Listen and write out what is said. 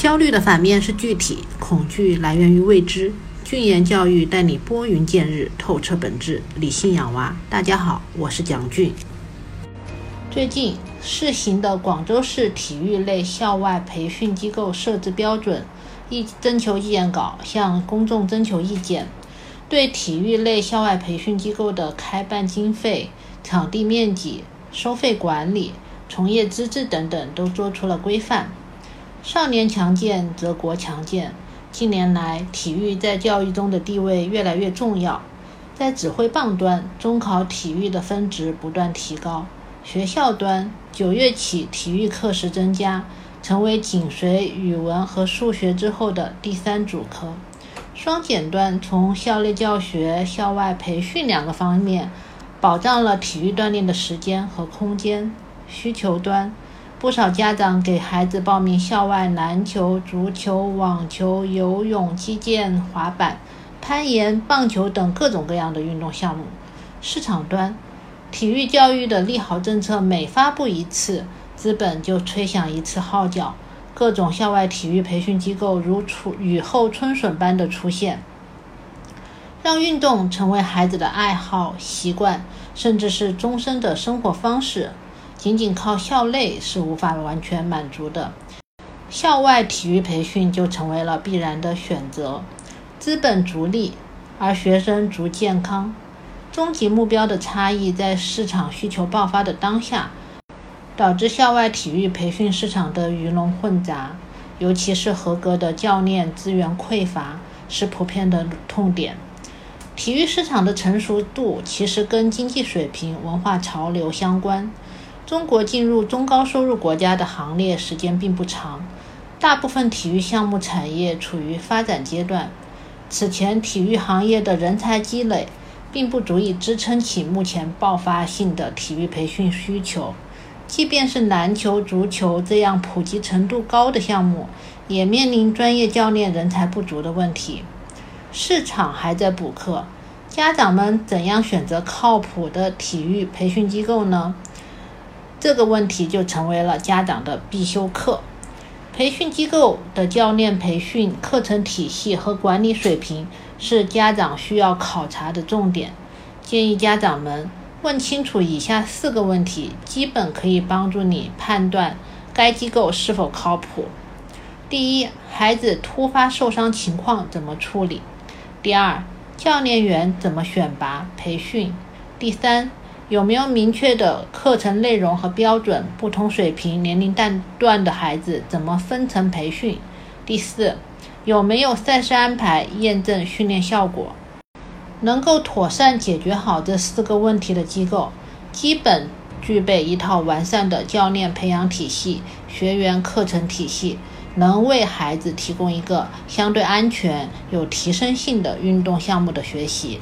焦虑的反面是具体，恐惧来源于未知。俊言教育带你拨云见日，透彻本质，理性养娃。大家好，我是蒋俊。最近试行的广州市体育类校外培训机构设置标准意征求意见稿向公众征求意见，对体育类校外培训机构的开办经费、场地面积、收费管理、从业资质等等都做出了规范。少年强健则国强健。近年来，体育在教育中的地位越来越重要。在指挥棒端，中考体育的分值不断提高；学校端，九月起体育课时增加，成为紧随语文和数学之后的第三主科。双减端，从校内教学、校外培训两个方面，保障了体育锻炼的时间和空间。需求端。不少家长给孩子报名校外篮球、足球、网球、游泳、击剑、滑板、攀岩、棒球等各种各样的运动项目。市场端，体育教育的利好政策每发布一次，资本就吹响一次号角，各种校外体育培训机构如出雨后春笋般的出现，让运动成为孩子的爱好、习惯，甚至是终身的生活方式。仅仅靠校内是无法完全满足的，校外体育培训就成为了必然的选择。资本逐利，而学生逐健康，终极目标的差异在市场需求爆发的当下，导致校外体育培训市场的鱼龙混杂，尤其是合格的教练资源匮乏是普遍的痛点。体育市场的成熟度其实跟经济水平、文化潮流相关。中国进入中高收入国家的行列时间并不长，大部分体育项目产业处于发展阶段。此前，体育行业的人才积累并不足以支撑起目前爆发性的体育培训需求。即便是篮球、足球这样普及程度高的项目，也面临专业教练人才不足的问题。市场还在补课，家长们怎样选择靠谱的体育培训机构呢？这个问题就成为了家长的必修课。培训机构的教练培训课程体系和管理水平是家长需要考察的重点。建议家长们问清楚以下四个问题，基本可以帮助你判断该机构是否靠谱。第一，孩子突发受伤情况怎么处理？第二，教练员怎么选拔培训？第三。有没有明确的课程内容和标准？不同水平、年龄段段的孩子怎么分层培训？第四，有没有赛事安排验证训练效果？能够妥善解决好这四个问题的机构，基本具备一套完善的教练培养体系、学员课程体系，能为孩子提供一个相对安全、有提升性的运动项目的学习。